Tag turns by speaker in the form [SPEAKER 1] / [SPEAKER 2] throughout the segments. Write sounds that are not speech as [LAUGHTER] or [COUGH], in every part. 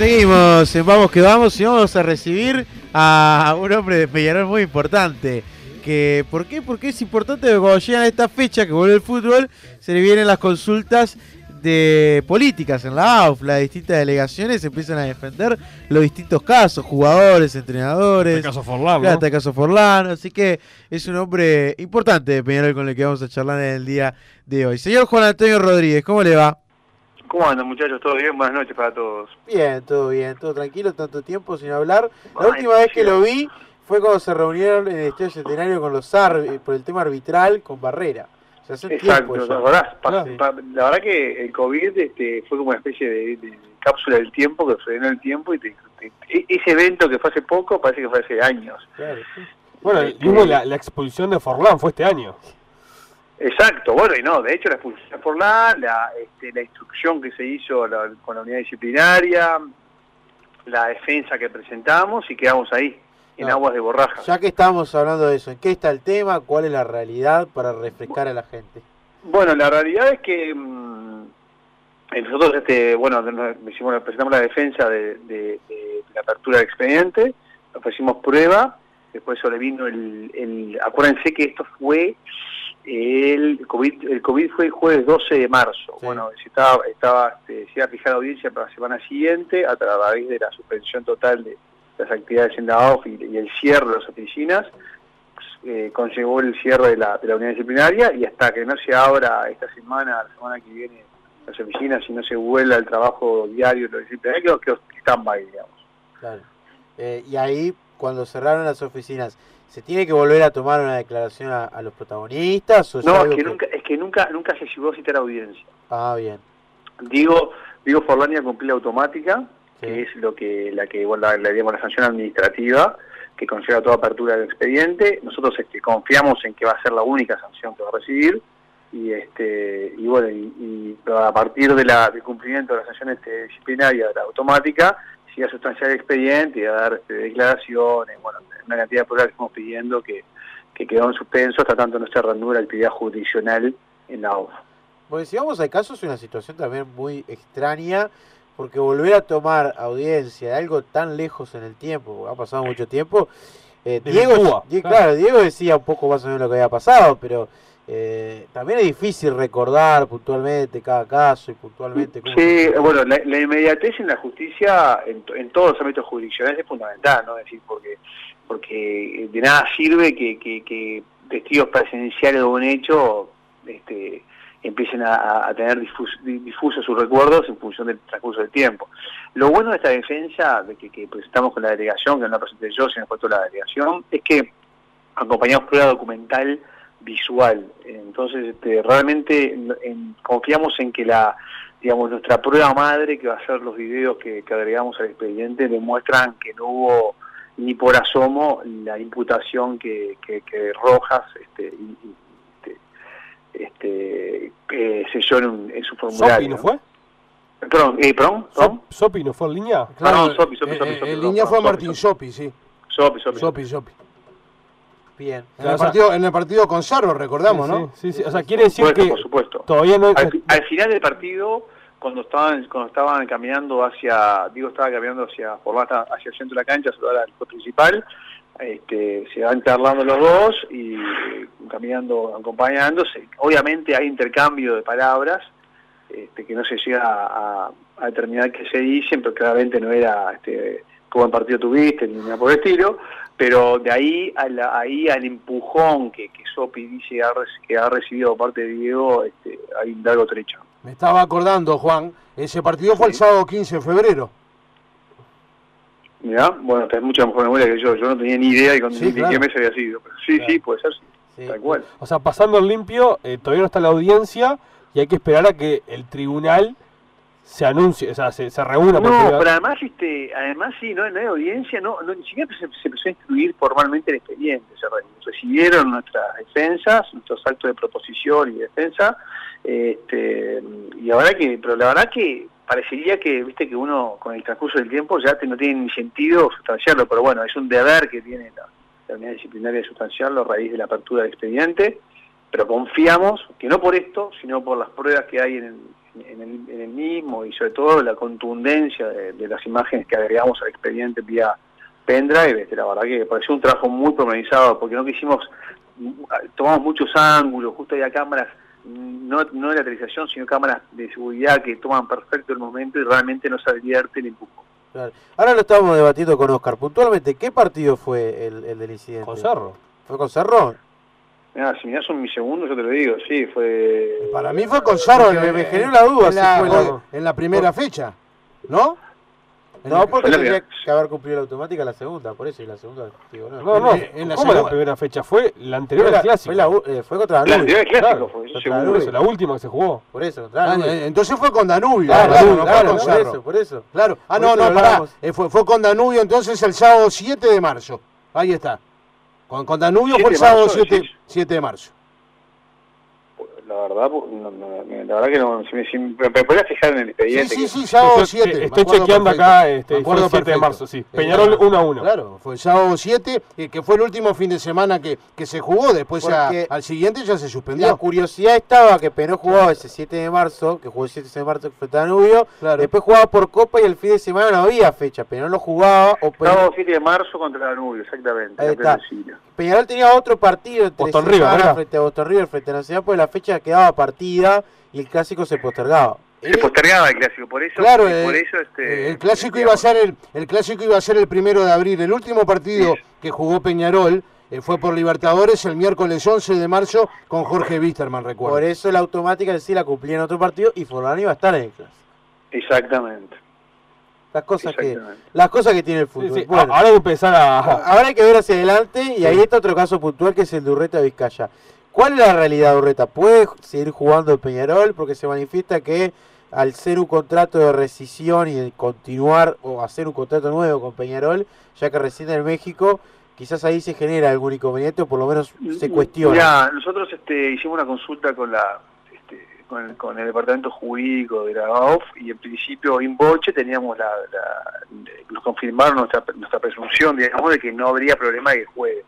[SPEAKER 1] Seguimos, vamos que vamos y vamos a recibir a un hombre de Peñarol muy importante. Que, ¿Por qué? Porque es importante que cuando llegan a esta fecha que vuelve el fútbol, se le vienen las consultas de políticas en la AUF, las distintas delegaciones empiezan a defender los distintos casos, jugadores, entrenadores. El
[SPEAKER 2] caso Forlán, ¿no?
[SPEAKER 1] El caso Forlán, así que es un hombre importante de Peñarol con el que vamos a charlar en el día de hoy. Señor Juan Antonio Rodríguez, ¿cómo le va?
[SPEAKER 3] ¿Cómo andan muchachos? ¿Todo bien? Buenas noches para todos.
[SPEAKER 1] Bien, todo bien, todo tranquilo, tanto tiempo sin hablar. La última vez que lo vi fue cuando se reunieron en el Estadio Centenario con los AR por el tema arbitral con Barrera.
[SPEAKER 3] Exacto, la verdad, la verdad que el COVID este, fue como una especie de, cápsula del tiempo que frenó el tiempo y e, ese evento que fue hace poco parece que fue hace años.
[SPEAKER 2] Bueno, este, la, la expulsión de Forlán fue este año.
[SPEAKER 3] Exacto, bueno, y no, de hecho la expulsión por la, la, este, la instrucción que se hizo con la unidad disciplinaria, la defensa que presentamos y quedamos ahí, en aguas de borraja.
[SPEAKER 1] Ya que estamos hablando de eso, ¿en qué está el tema? ¿Cuál es la realidad para refrescar a la gente?
[SPEAKER 3] Bueno, la realidad es que mm, nosotros, este, bueno, hicimos, presentamos la defensa de, la apertura del expediente, ofrecimos prueba, después sobrevino el, el, acuérdense que esto fue el COVID, el COVID fue el jueves 12 de marzo. Bueno, se estaba, estaba este, se iba a fijar audiencia para la semana siguiente a través de la suspensión total de las actividades en la OF y, el cierre de las oficinas. Eh, conllevó el cierre de la, de la unidad disciplinaria y hasta que no se abra esta semana, la semana que viene, las oficinas y no se vuelva el trabajo diario de los disciplinarios, que están ahí, digamos.
[SPEAKER 1] Claro. Eh, y ahí, cuando cerraron las oficinas, ¿Se tiene que volver a tomar una declaración a, los protagonistas?
[SPEAKER 3] no, es que, Nunca, es que nunca nunca se llegó a citar audiencia.
[SPEAKER 1] Ah, bien.
[SPEAKER 3] Digo, digo Forlania cumplida automática, que es lo que la que bueno, la, digamos, la sanción administrativa que conlleva toda apertura del expediente. Nosotros este, confiamos en que va a ser la única sanción que va a recibir y este y bueno y, a partir de la, del cumplimiento de la sanción este, disciplinaria la automática si a sustanciar el expediente y a dar este, declaraciones, bueno, una cantidad de pruebas que estamos pidiendo que, quedó en suspenso hasta tanto no se reanude la actividad jurisdiccional en la OFA.
[SPEAKER 1] Bueno, si vamos al caso es una situación también muy extraña, porque volver a tomar audiencia de algo tan lejos en el tiempo, porque ha pasado mucho tiempo, eh, Diego, claro, Diego decía un poco más o menos lo que había pasado, pero eh, también es difícil recordar puntualmente cada caso y puntualmente...
[SPEAKER 3] Cómo sí, bueno, la, inmediatez en la justicia, en, todos los ámbitos jurisdiccionales es fundamental, ¿no? Es decir, porque, porque de nada sirve que, que, testigos presenciales de un hecho este, empiecen a, tener difusos sus recuerdos en función del transcurso del tiempo. Lo bueno de esta defensa, de que, presentamos con la delegación, que no la presenté yo, sino toda la delegación, es que acompañamos prueba documental visual. Entonces, este, realmente confiamos en que la digamos nuestra prueba madre, que va a ser los videos que, agregamos al expediente, demuestran que no hubo ni por asomo la imputación que, que, Rojas este, este, este selló en, su formulario.
[SPEAKER 2] ¿Sopi no fue?
[SPEAKER 3] Perdón, eh, perdón,
[SPEAKER 2] ¿Sopi no fue en línea?
[SPEAKER 3] Claro, Sopi, Sopi,
[SPEAKER 2] Sopi, eh, En línea fue Martín Sopi, sí.
[SPEAKER 3] Sopi, Sopi.
[SPEAKER 2] Sopi, Sopi.
[SPEAKER 1] Bien.
[SPEAKER 2] En, el partido, en el partido con Sarro, recordamos, ¿no?
[SPEAKER 1] Sí, sí, O sea, quiere decir que
[SPEAKER 3] por supuesto.
[SPEAKER 1] todavía no...
[SPEAKER 3] Al, final del partido, cuando estaban cuando estaban caminando hacia... Digo, estaba caminando hacia por hacia el centro de la cancha, saludar al principal, este, se van charlando los dos y caminando, acompañándose. Obviamente hay intercambio de palabras este, que no se llega a, a, determinar qué se dicen, pero claramente no era este, cómo en partido tuviste, ni nada por el estilo, pero de ahí, ahí al empujón que, que Sopi dice que ha recibido parte de Diego, este, hay un largo trecho.
[SPEAKER 2] Me estaba acordando, Juan, ese partido fue el sábado 15 de febrero.
[SPEAKER 3] Mirá, bueno, tenés mucha mejor memoria que yo, yo no tenía ni idea de, sí, qué mes había sido, sí, sí, puede ser, tal cual.
[SPEAKER 2] O sea, pasando el limpio, eh, todavía no está la audiencia y hay que esperar a que el tribunal se anuncie, o sea, se, se reúna.
[SPEAKER 3] No, pero además, este, además sí, no, no hay audiencia, no, no ni siquiera se, empezó a instruir formalmente el expediente, se recibieron nuestras defensas, nuestros actos de proposición y defensa, este, y ahora que, pero la verdad que parecería que, viste, que uno con el transcurso del tiempo ya no tiene ni sentido sustanciarlo, pero bueno, es un deber que tiene la, la unidad disciplinaria de sustanciarlo a raíz de la apertura del expediente, pero confiamos que no por esto, sino por las pruebas que hay en, en el, en el mismo y sobre todo la contundencia de, las imágenes que agregamos al expediente vía pendrive, este, la verdad que pareció un trabajo muy pormenorizado porque no quisimos, tomamos muchos ángulos, justo había cámaras, no, no de la televisación, sino cámaras de seguridad que toman perfecto el momento y realmente no se advierte el empujo.
[SPEAKER 1] Ahora lo estamos debatiendo con Oscar. Puntualmente, ¿qué partido fue el, el del incidente?
[SPEAKER 2] Con Cerro.
[SPEAKER 1] ¿Fue con Cerro?
[SPEAKER 3] Mira, si me son mis segundos, yo te lo digo, sí, fue...
[SPEAKER 4] Para mí fue con Cerro,
[SPEAKER 1] me, me generó la duda.
[SPEAKER 4] En la, si fue en la primera fecha, ¿no?
[SPEAKER 1] No, porque tendría que haber cumplido la automática la segunda, por eso, y la segunda,
[SPEAKER 2] digo, no. No, no, en la, ¿cómo la primera fecha? Fue la anterior al clásico.
[SPEAKER 1] Fue, la, eh, fue contra
[SPEAKER 3] Danubio. La anterior al clásico fue,
[SPEAKER 2] Danubio. la última que se jugó.
[SPEAKER 1] Por eso, contra Danubio.
[SPEAKER 4] Ah, entonces fue con Danubio.
[SPEAKER 1] Claro, claro, no claro, con por eso, por eso.
[SPEAKER 4] Claro. Ah, no, no, pará. Eh, fue, fue con Danubio entonces el sábado 7 de marzo. Ahí está. Con, con Danubio fue el sábado 7, 7 de marzo
[SPEAKER 3] la verdad, no, no, la verdad que no, si me, si me, podría fijar en el expediente.
[SPEAKER 4] Sí, sí, sí, sábado 7.
[SPEAKER 2] Estoy chequeando acá, este, fue el 7 de marzo, sí. Peñarol 1 a 1.
[SPEAKER 4] Claro, fue el sábado 7, que fue el último fin de semana que, que se jugó, después ya, al siguiente ya se suspendió.
[SPEAKER 1] La curiosidad estaba que Peñarol jugaba ese 7 de marzo, que jugó el 7 de marzo frente a Danubio, claro. después jugaba por Copa y el fin de semana no había fecha, Peñarol lo jugaba.
[SPEAKER 3] O Peñarol... Sábado 7 de marzo contra Danubio, exactamente.
[SPEAKER 1] Ahí está. Peñarol tenía otro partido entre
[SPEAKER 2] Boston River,
[SPEAKER 1] frente a Boston River, frente a Nacional, pues la fecha quedaba partida y el clásico se postergaba.
[SPEAKER 3] Se postergaba el clásico, por eso,
[SPEAKER 4] claro,
[SPEAKER 3] por
[SPEAKER 4] el, eso este, el clásico iba a ser el, el clásico iba a ser el primero de abril. El último partido que jugó Peñarol eh, fue por Libertadores el miércoles 11 de marzo con Jorge Wisterman, recuerdo.
[SPEAKER 1] Por eso la automática sí la cumplía en otro partido y Forlán iba a estar en el clásico.
[SPEAKER 3] Exactamente.
[SPEAKER 1] Las cosas que las cosas que tiene el fútbol.
[SPEAKER 2] Bueno, ahora hay que empezar a
[SPEAKER 1] ahora hay que ver hacia adelante y ahí está otro caso puntual que es el de Urreta Vizcaya. ¿Cuál es la realidad de Urreta? ¿Puede seguir jugando el Peñarol? Porque se manifiesta que al ser un contrato de rescisión y de continuar o hacer un contrato nuevo con Peñarol, ya que reside en México, quizás ahí se genera algún inconveniente o por lo menos se mm, cuestiona.
[SPEAKER 3] Ya, nosotros este, hicimos una consulta con la con el, departamento jurídico de la AOF y en principio en Boche teníamos la, nos confirmaron nuestra, nuestra presunción, digamos, de que no habría problema de que juegue.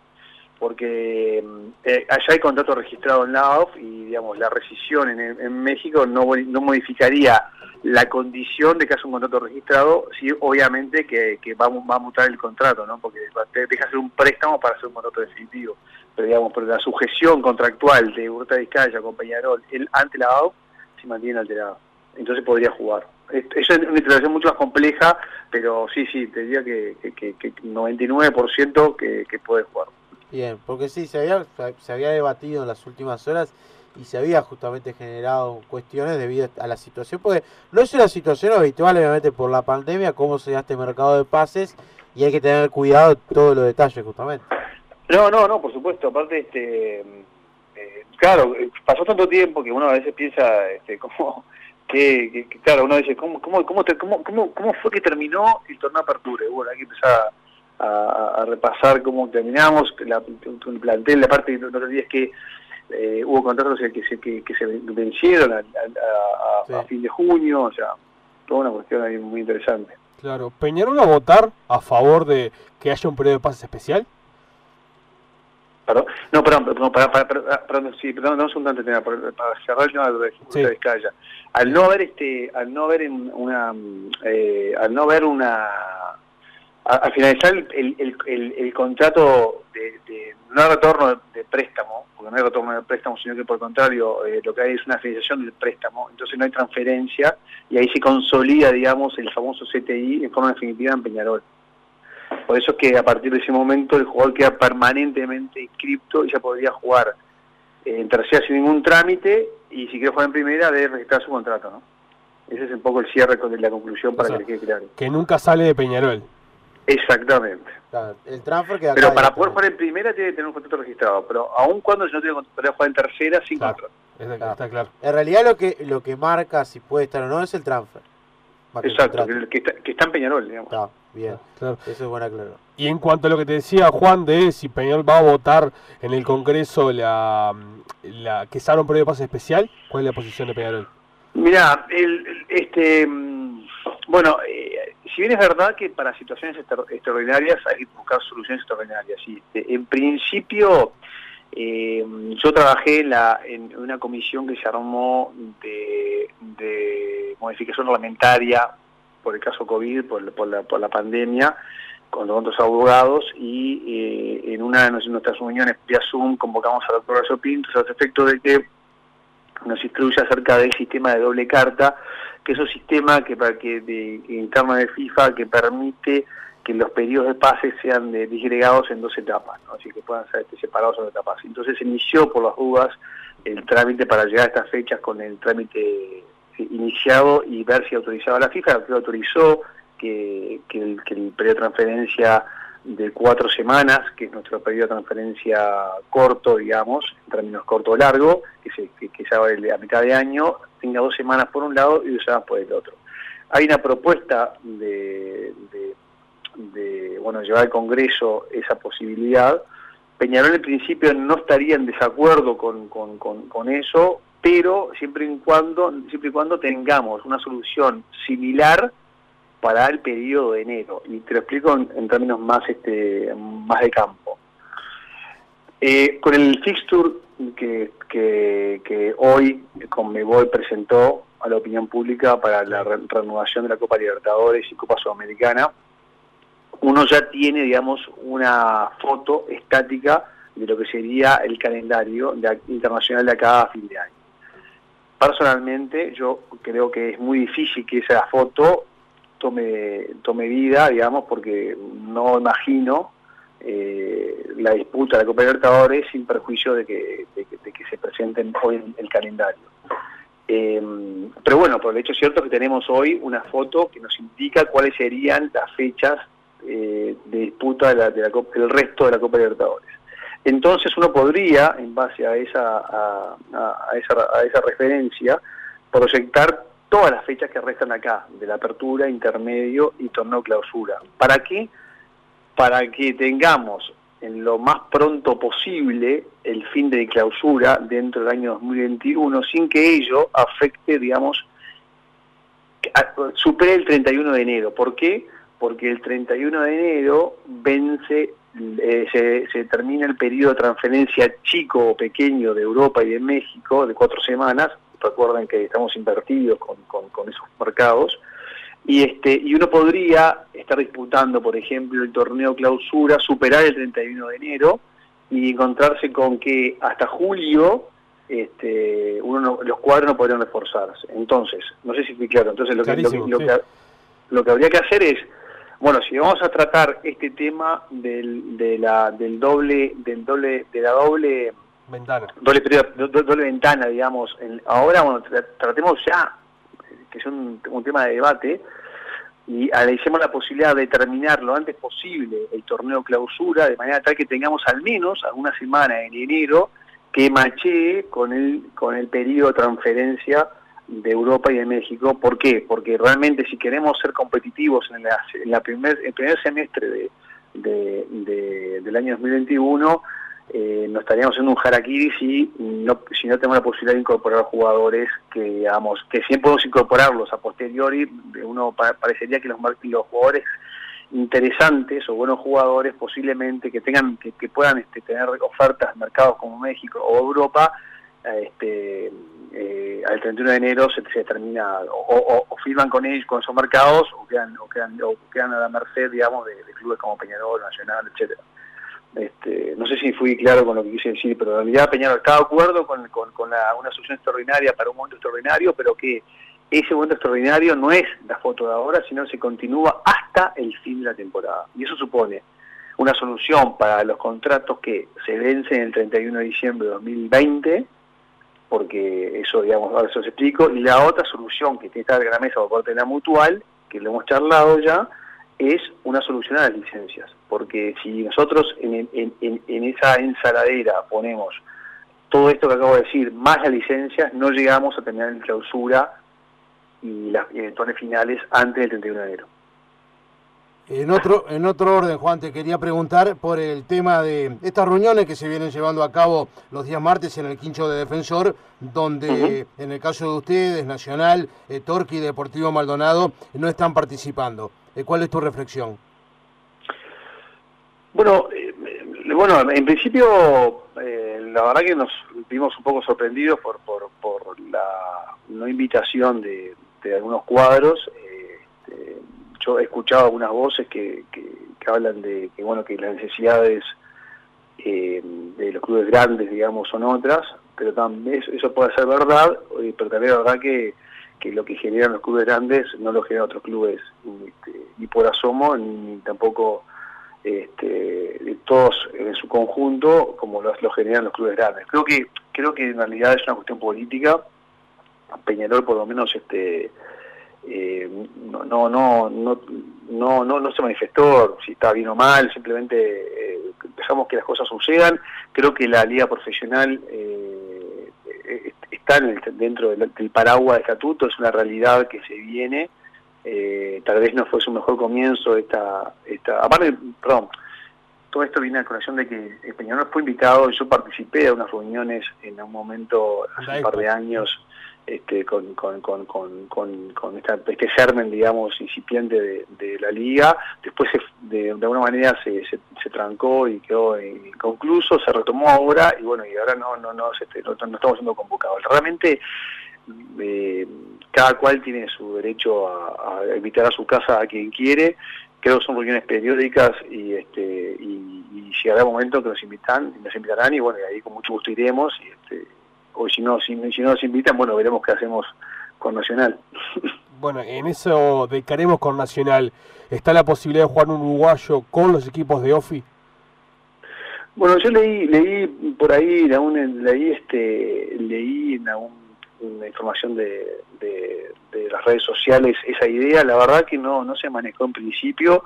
[SPEAKER 3] Porque mm, eh, allá hay contrato registrado en la AOF y, digamos, la rescisión en, México no, no modificaría la condición de que haya un contrato registrado, sí, obviamente que, que va, va, a mutar el contrato, ¿no? Porque deja hacer un préstamo para hacer un contrato definitivo pero digamos, pero la sujeción contractual de Urta Vizcaya con Peñarol el, ante la se mantiene alterada. Entonces podría jugar. Eso es una interacción mucho más compleja, pero sí, sí, te diría que, que, que, 99% que, que puede jugar.
[SPEAKER 1] Bien, porque sí, se había, se había debatido en las últimas horas y se había justamente generado cuestiones debido a la situación, porque no es una situación habitual, obviamente, por la pandemia, cómo se da este mercado de pases y hay que tener cuidado todos los detalles, justamente.
[SPEAKER 3] No, no, no, por supuesto. Aparte, este, eh, claro, pasó tanto tiempo que uno a veces piensa, este, como [LAUGHS] que, claro, uno dice, ¿cómo, cómo, cómo, cómo, cómo, fue que terminó el torneo apertura? bueno, hay que empezar a, repasar cómo terminamos, la, el plantel, la parte no te olvides que eh, hubo contratos que se, que, se vencieron a, fin de junio, o sea, toda una cuestión ahí muy interesante.
[SPEAKER 2] Claro, ¿Peñarol a votar a favor de que haya un periodo de pases especial?
[SPEAKER 3] Perdón, no, perdón, perdón, para, para, para, perdón, sí, perdón, no es un tanto tema, para, cerrar el tema de la Vizcaya. Al no haber este, al no haber una, eh, al no haber una, al finalizar el, el, el, el contrato de, de, no retorno de, préstamo, porque no hay retorno de préstamo, sino que por el contrario eh, lo que hay es una finalización del préstamo, entonces no hay transferencia y ahí se consolida, digamos, el famoso CTI en forma definitiva en Peñarol. Por eso es que a partir de ese momento el jugador queda permanentemente inscripto y ya podría jugar en tercera sin ningún trámite y si quiere jugar en primera debe registrar su contrato, ¿no? Ese es un poco el cierre con la conclusión para que le quede claro.
[SPEAKER 2] Que nunca sale de Peñarol.
[SPEAKER 3] Exactamente.
[SPEAKER 1] el transfer que
[SPEAKER 3] Pero para poder jugar en primera tiene que tener un contrato registrado, pero aun cuando si no tiene contrato, jugar en tercera sin contrato.
[SPEAKER 2] Está claro.
[SPEAKER 1] En realidad lo que lo que marca si puede estar o no es el transfer.
[SPEAKER 3] Exacto, que, está, que está en Peñarol, digamos.
[SPEAKER 1] Bien, claro. eso es buena claro.
[SPEAKER 2] Y en cuanto a lo que te decía Juan de si Peñarol va a votar en el Congreso la, la que salga un periodo de pase especial, ¿cuál es la posición de Peñarol?
[SPEAKER 3] Mira, el, este, bueno, eh, si bien es verdad que para situaciones extraordinarias hay que buscar soluciones extraordinarias, sí. en principio Eh, yo trabajé en, la, en una comisión que se armó de, de modificación reglamentaria por el caso COVID, por, la, pandemia, con otros abogados y eh, en una de nuestras reuniones vía Zoom convocamos al doctor Horacio Pintos al efecto de que nos instruye acerca del sistema de doble carta, que es un sistema que, para que de, de FIFA que permite que los periodos de pase sean de, disgregados en dos etapas, así que puedan ser este, separados en dos etapas. Entonces se inició por las dudas el trámite para llegar a estas fechas con el trámite iniciado y ver si autorizaba la FIFA, que autorizó que, el, periodo de transferencia de cuatro semanas, que es nuestro periodo de transferencia corto, digamos, en términos corto o largo, que se, que, haga a mitad de año, tenga dos semanas por un lado y dos semanas por el otro. Hay una propuesta de, de, bueno, llevar al Congreso esa posibilidad. Peñarol en principio no estaría en desacuerdo con, con, con eso, pero siempre y cuando, siempre y cuando tengamos una solución similar para el periodo de enero. Y te lo explico en, términos más, este, más de campo. Eh, con el fixture que, que, que hoy presentó a la opinión pública para la renovación de la Copa Libertadores y Copa Sudamericana, uno ya tiene, digamos, una foto estática de lo que sería el calendario internacional de acá a fin de año. Personalmente, yo creo que es muy difícil que esa foto tome, tome vida, digamos, porque no imagino eh, la disputa de la Copa Libertadores sin perjuicio de que, que se presenten hoy en el calendario. Em, pero bueno, por el hecho cierto que tenemos hoy una foto que nos indica cuáles serían las fechas eh, de disputa de la, del resto de la Copa Libertadores. Entonces uno podría, en base a esa, referencia, proyectar todas las fechas que restan acá, de la apertura, intermedio y torneo clausura. ¿Para qué? Para que tengamos en lo más pronto posible el fin de clausura dentro del año 2021 sin que ello afecte, digamos, supere el 31 de enero. ¿Por qué? Porque el 31 de enero vence eh, se, termina el periodo de transferencia chico o pequeño de Europa y de México de cuatro semanas. Recuerden que estamos invertidos con, con, esos mercados. Y, este, y uno podría estar disputando, por ejemplo, el torneo clausura, superar el 31 de enero y encontrarse con que hasta julio este, uno los cuadros no podrían reforzarse. Entonces, no sé si fui claro, entonces lo que, lo que habría que hacer es bueno, si vamos a tratar este tema del, de la, del doble, del doble, de la doble
[SPEAKER 2] ventana,
[SPEAKER 3] doble, doble, ventana, digamos, ahora bueno, tratemos ya, que es un, tema de debate, y analicemos la posibilidad de terminar lo antes posible el torneo clausura, de manera tal que tengamos al menos alguna semana en enero que machee con el, con el periodo de transferencia de Europa y de México. ¿Por qué? Porque realmente si queremos ser competitivos en, la, primer, el primer semestre de, del año 2021, eh, nos estaríamos haciendo un harakiri si no, si no tenemos la posibilidad de incorporar jugadores que, digamos, que siempre podemos incorporarlos a posteriori, uno parecería que los, los jugadores interesantes o buenos jugadores posiblemente que tengan que, puedan este, tener ofertas en mercados como México o Europa este, eh, al 31 de enero se, termina, o, firman con ellos, con esos mercados, o quedan, o quedan, a la merced, digamos, de, clubes como Peñarol, Nacional, etcétera. Este, no sé si fui claro con lo que quise decir, pero en realidad Peñarol está de acuerdo con, una solución extraordinaria para un momento extraordinario, pero que ese momento extraordinario no es la foto de ahora, sino se continúa hasta el fin de la temporada. Y eso supone una solución para los contratos que se vencen el 31 de diciembre de 2020, porque eso, digamos, ahora se os explico. Y la otra solución que estar en la mesa por parte de la mutual, que lo hemos charlado ya, es una solución a las licencias. Porque si nosotros en, esa ensaladera ponemos todo esto que acabo de decir, más las licencias, no llegamos a tener en clausura y las eventuales finales antes del 31 de enero.
[SPEAKER 4] En otro, en otro orden, Juan, te quería preguntar por el tema de estas reuniones que se vienen llevando a cabo los días martes en el Quincho de Defensor, donde en el caso de ustedes, Nacional, eh, y Deportivo Maldonado, no están participando. Eh, ¿Cuál es tu reflexión?
[SPEAKER 3] Bueno, eh, bueno en principio la verdad que nos vimos un poco sorprendidos por, por, por la no invitación de, de algunos cuadros. Este, yo he escuchado algunas voces que, que, hablan de que bueno que las necesidades eh, de los clubes grandes, digamos, son otras, pero también eso puede ser verdad, eh, pero también es verdad que, que lo que generan los clubes grandes no lo generan otros clubes, este, ni por asomo, ni tampoco este, todos en su conjunto como lo, lo, generan los clubes grandes. Creo que creo que en realidad es una cuestión política. Peñarol por lo menos este eh, no, no, no, no, no, no, no se manifestó si está bien o mal, simplemente eh, dejamos que las cosas sucedan. Creo que la liga profesional eh, está dentro del, del paraguas de estatuto, es una realidad que se viene tal vez no fue su mejor comienzo esta, esta aparte, perdón, todo esto viene a conexión de que el Peñarol fue invitado y yo participé de unas reuniones en un momento hace un par de años este, con, con, con, con, esta, este germen, digamos, incipiente de, la liga. Después, de, alguna manera, se, se, trancó y quedó inconcluso, se retomó ahora y bueno, y ahora no, no, no, no, no estamos siendo convocados. Realmente eh, cada cual tiene su derecho a, invitar a su casa a quien quiere, creo que son reuniones periódicas y este y, y llegará momento que nos invitan nos invitarán y bueno y ahí con mucho gusto iremos y este o si no si, si no nos invitan bueno veremos qué hacemos con Nacional. [LAUGHS]
[SPEAKER 2] Bueno en eso de que haremos con Nacional. Está la posibilidad de jugar un uruguayo con los equipos de OFI
[SPEAKER 3] bueno yo leí leí por ahí leí este leí en algún una información de, de, las redes sociales esa idea, la verdad que no, no se manejó en principio,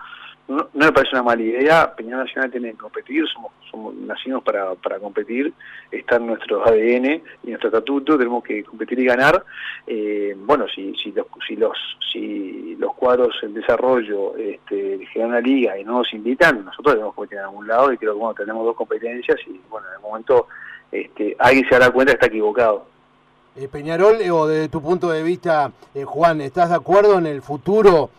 [SPEAKER 3] no, me parece una mala idea, Peñarol Nacional tiene que competir, somos, somos nacimos para, para competir, está en nuestro ADN y nuestro estatuto, tenemos que competir y ganar. Eh, bueno, si, si, los, si, los, si los cuadros en desarrollo este, generan una liga y no nos invitan, nosotros tenemos que competir en algún lado y creo que bueno, tenemos dos competencias y bueno, en el momento este, alguien se dará cuenta que está equivocado.
[SPEAKER 4] Eh, Peñarol, eh, o desde tu punto de vista, eh, Juan, ¿estás de acuerdo en el futuro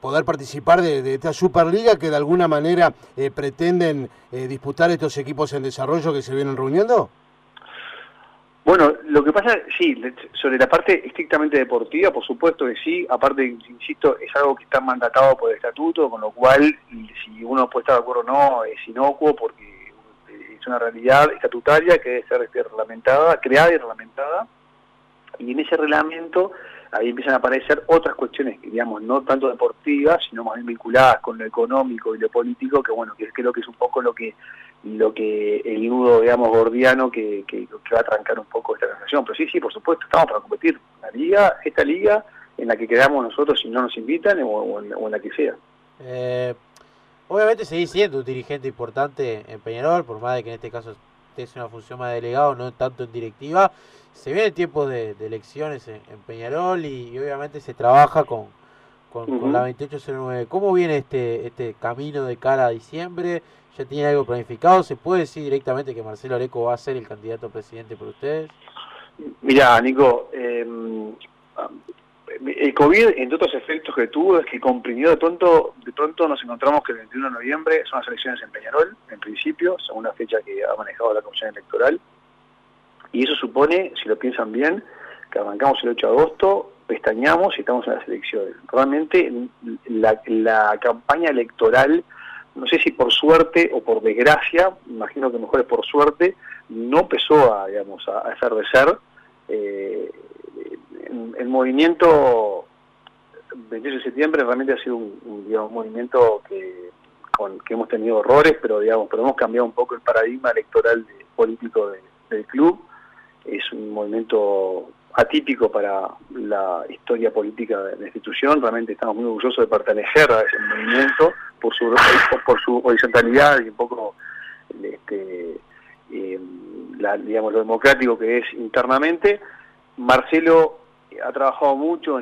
[SPEAKER 4] poder participar de, esta Superliga que de alguna manera pretenden disputar estos equipos en desarrollo que se vienen reuniendo?
[SPEAKER 3] Bueno, lo que pasa, sí, sobre la parte estrictamente deportiva, por supuesto que sí, aparte, insisto, es algo que está mandatado por el estatuto, con lo cual, si uno puede estar de acuerdo o no, es inocuo, porque una realidad estatutaria que debe ser este, reglamentada, creada y reglamentada, y en ese reglamento ahí empiezan a aparecer otras cuestiones, digamos, no tanto deportivas, sino más bien vinculadas con lo económico y lo político, que bueno, que creo que es un poco lo que lo que el nudo, digamos, gordiano que, que, va a trancar un poco esta relación. Pero sí, sí, por supuesto, estamos para competir. La liga, esta liga en la que quedamos nosotros si no nos invitan o, en, la que sea.
[SPEAKER 1] Eh, Obviamente seguís siendo un dirigente importante en Peñarol, por más de que en este caso es una función más de delegado, no tanto en directiva. Se viene tiempo de, elecciones en, Peñarol y, obviamente se trabaja con, con, la 2809. ¿Cómo viene este, este camino de cara a diciembre? ¿Ya tiene algo planificado? ¿Se puede decir directamente que Marcelo Areco va a ser el candidato a presidente por ustedes?
[SPEAKER 3] Mira, Nico, eh, el COVID, entre otros efectos que tuvo, es que comprimió de pronto, de pronto nos encontramos que el 21 de noviembre son las elecciones en Peñarol, en principio, según la fecha que ha manejado la Comisión Electoral. Y eso supone, si lo piensan bien, que arrancamos el 8 de agosto, pestañamos y estamos en las elecciones. Realmente la, campaña electoral, no sé si por suerte o por desgracia, imagino que mejor es por suerte, no empezó a, digamos, a, a el movimiento 28 de septiembre realmente ha sido un, movimiento que, con, que hemos tenido errores, pero digamos, pero hemos cambiado un poco el paradigma electoral político del club. Es un movimiento atípico para la historia política de la institución. Realmente estamos muy orgullosos de pertenecer a ese movimiento por su, por su horizontalidad y un poco este, eh, digamos, lo democrático que es internamente. Marcelo ha trabajado mucho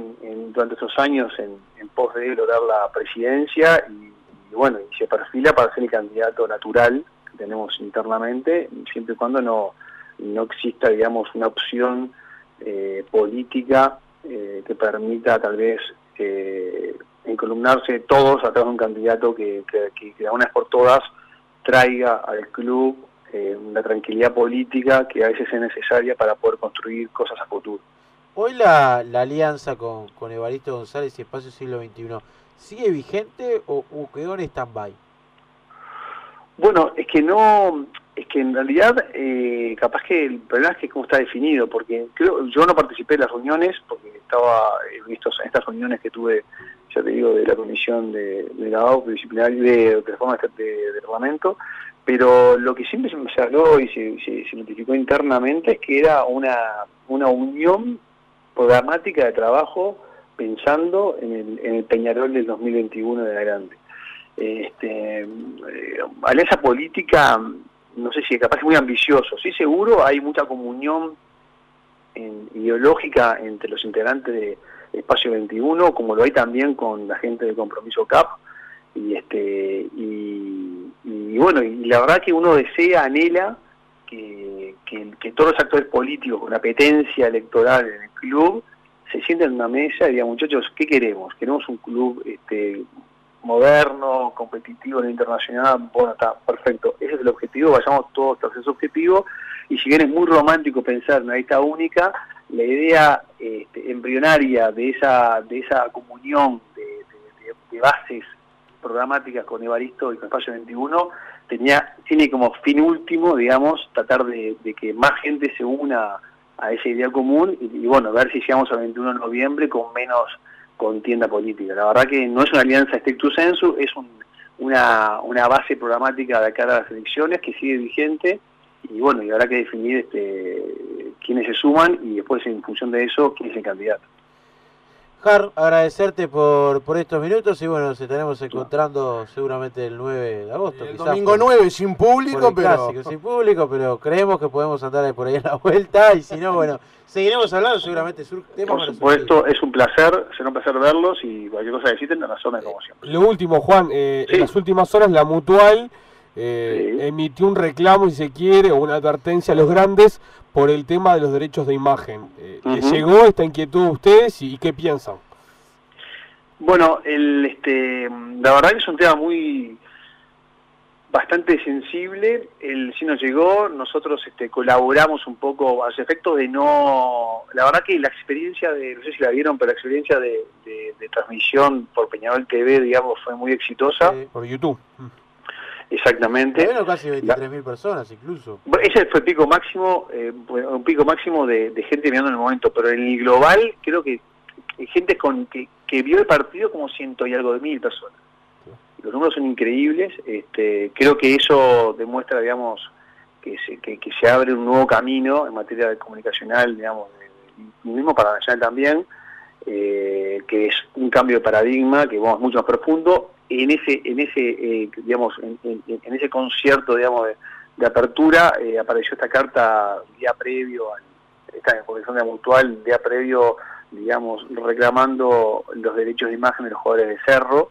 [SPEAKER 3] durante esos años en, pos de lograr la presidencia y, bueno, se perfila para ser el candidato natural que tenemos internamente, siempre y cuando no, no exista, digamos, una opción eh, política eh, que permita tal vez eh, encolumnarse todos a través de un candidato que, que, que, una vez por todas traiga al club una tranquilidad política que a veces es necesaria para poder construir cosas a futuro.
[SPEAKER 1] Hoy la, la alianza con, con Evaristo González y Espacio Siglo XXI, ¿sigue vigente o, o quedó en stand-by?
[SPEAKER 3] Bueno, es que no, es que en realidad eh, capaz que el problema es que cómo está definido, porque creo yo no participé en las reuniones, porque estaba en, estos, en estas reuniones que tuve, ya te digo, de la comisión de, de la disciplinaria de, de de, de, reglamento, pero lo que siempre se habló y se, se, se, notificó internamente es que era una, una unión programática de trabajo pensando en el, en el Peñarol del 2021 de adelante. Este, eh, alianza política, no sé si capaz es muy ambicioso, sí seguro hay mucha comunión ideológica entre los integrantes de Espacio 21, como lo hay también con la gente de Compromiso CAP, y este y bueno, y la verdad que uno desea, anhela que, todos los actores políticos con apetencia electoral en el club se sienten en una mesa y digan, muchachos, ¿qué queremos? Queremos un club este, moderno, competitivo en el internacional, bueno, está perfecto, ese es el objetivo, vayamos todos tras ese objetivo, y si bien es muy romántico pensar en una lista única, la idea este, embrionaria de esa, de esa comunión de, bases programáticas con Evaristo y con Espacio 21 tenía, tiene como fin último, digamos, tratar de, que más gente se una a esa idea común y, bueno, ver si llegamos al 21 de noviembre con menos contienda política. La verdad que no es una alianza stricto sensu, es un, una, una base programática de cara a las elecciones que sigue vigente y bueno, y habrá que definir este, quiénes se suman y después en función de eso quién es el candidato.
[SPEAKER 1] Agradecerte por, por estos minutos y bueno, nos estaremos encontrando seguramente el 9 de agosto.
[SPEAKER 4] El domingo por, 9 sin público, pero...
[SPEAKER 1] Clásico, sin público, pero creemos que podemos andar por ahí en la [LAUGHS] vuelta y si no, bueno, seguiremos hablando seguramente sur
[SPEAKER 3] temas Por supuesto, es un placer, será un placer verlos y cualquier cosa que necesiten, la zona como siempre.
[SPEAKER 2] Lo último, Juan, eh, sí. en las últimas horas la Mutual eh, sí. emitió un reclamo, si se quiere, o una advertencia a los grandes por el tema de los derechos de imagen. Eh, uh -huh. ¿Les llegó esta inquietud a ustedes y, y qué piensan?
[SPEAKER 3] Bueno, el, este, la verdad que es un tema muy bastante sensible, el sí nos llegó, nosotros este, colaboramos un poco a los efectos de no, la verdad que la experiencia de, no sé si la vieron, pero la experiencia de, de, de transmisión por Peñarol TV, digamos, fue muy exitosa.
[SPEAKER 2] Eh, por YouTube.
[SPEAKER 3] Exactamente.
[SPEAKER 1] Bueno, casi 23.000 personas incluso.
[SPEAKER 3] Ese fue el pico máximo, eh, un pico máximo de, de, gente mirando en el momento, pero en el global creo que gente con que, que vio el partido como ciento y algo de mil personas. Los números son increíbles, este, creo que eso demuestra, digamos, que se, que, que se abre un nuevo camino en materia de comunicacional, digamos, de, mismo para Nacional también, eh, que es un cambio de paradigma que vamos mucho más profundo en ese en ese eh, digamos en, ese concierto digamos de, apertura eh, apareció esta carta día previo a esta convención de mutual día previo digamos reclamando los derechos de imagen de los jugadores de Cerro.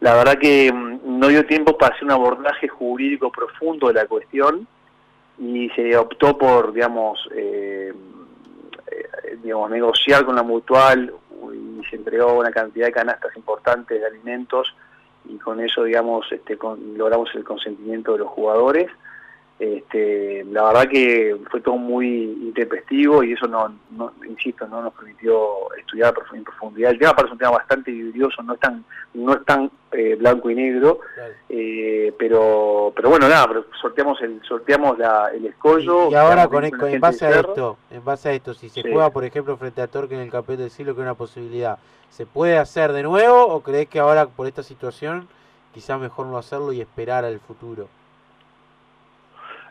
[SPEAKER 3] La verdad que mm, no dio tiempo para hacer un abordaje jurídico profundo de la cuestión y se optó por digamos eh, eh digamos negociar con la mutual y se entregó una cantidad de canastas importantes de alimentos y con eso, digamos, este, con, logramos el consentimiento de los jugadores. Este, la verdad que fue todo muy intempestivo y eso no, no insisto, no nos permitió estudiar en profundidad. El tema parece un tema bastante vidrioso, no es tan, no es tan eh, blanco y negro, eh, pero, pero bueno, nada, pero sorteamos el, sorteamos la, el escollo.
[SPEAKER 1] Y, y ahora con, con en base a esto, en base a esto, si se sí. juega, por ejemplo, frente a Torque en el campeón del siglo, que es una posibilidad, ¿se puede hacer de nuevo o crees que ahora por esta situación quizás mejor no hacerlo y esperar al futuro?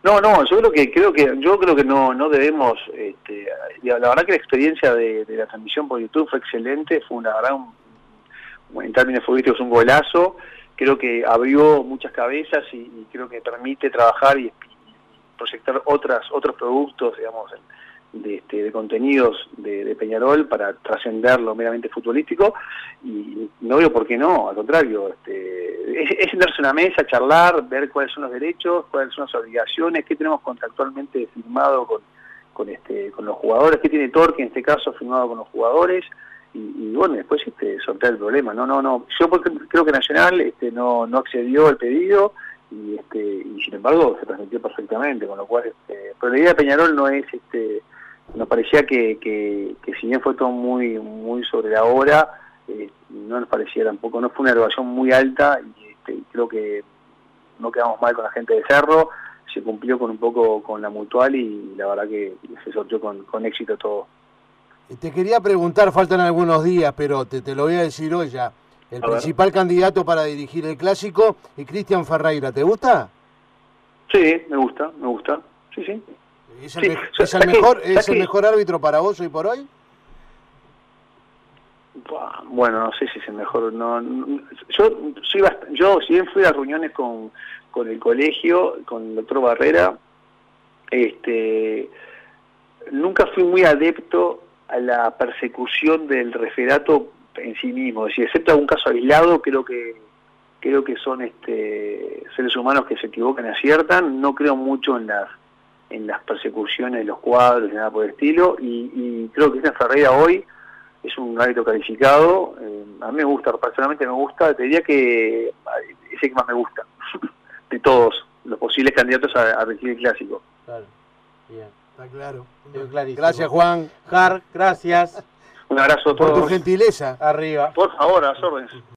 [SPEAKER 3] No, no, yo creo que creo que yo creo que no no debemos este, la verdad que la experiencia de, de, la transmisión por YouTube fue excelente, fue una verdad un, en términos futbolísticos un golazo, creo que abrió muchas cabezas y, creo que permite trabajar y, proyectar otras otros productos, digamos, de, este, de contenidos de, Peñarol para trascender lo meramente futbolístico. Y no veo por qué no, al contrario, este, es, sentarse en una mesa, charlar, ver cuáles son los derechos, cuáles son las obligaciones, qué tenemos contractualmente firmado con, con, este, con los jugadores, qué tiene Torque en este caso firmado con los jugadores y, y bueno, después este, sortear el problema. No, no, no, yo creo que Nacional este, no, no accedió al pedido y este y sin embargo se transmitió perfectamente, con lo cual, este, pero la idea de Peñarol no es, este, nos parecía que, si bien fue todo muy, muy sobre la hora, eh, no nos parecía tampoco, no fue una elevación muy alta y este, creo que no quedamos mal con la gente de Cerro, se cumplió con un poco con la mutual y la verdad que se sortió con, con éxito todo.
[SPEAKER 4] Te quería preguntar, faltan algunos días, pero te, te lo voy a decir hoy ya. El principal candidato para dirigir el clásico es Cristian Ferreira. ¿Te gusta?
[SPEAKER 3] Sí, me gusta, me gusta. Sí, sí.
[SPEAKER 4] ¿Es el, mejor, ¿es el mejor árbitro para vos hoy por hoy?
[SPEAKER 3] Bueno, no sé si es el mejor. No, yo, soy yo, si bien fui a reuniones con, con el colegio, con el doctor Barrera, este, nunca fui muy adepto a la persecución del referato en sí mismo. Si excepto algún caso aislado, creo que creo que son este, seres humanos que se equivocan y aciertan. No creo mucho en las en las persecuciones de los cuadros y nada por el estilo. Y, creo que esta Ferreira hoy es un hábito calificado. Eh, a mí me gusta, personalmente me gusta. Te diría que es el que más me gusta [LAUGHS] de todos los posibles candidatos a, a el clásico.
[SPEAKER 4] Claro, bien, está claro. Gracias, Juan.
[SPEAKER 1] Jar, gracias.
[SPEAKER 3] Un abrazo a
[SPEAKER 4] todos. Por tu gentileza.
[SPEAKER 1] Arriba.
[SPEAKER 3] Por favor, a las órdenes.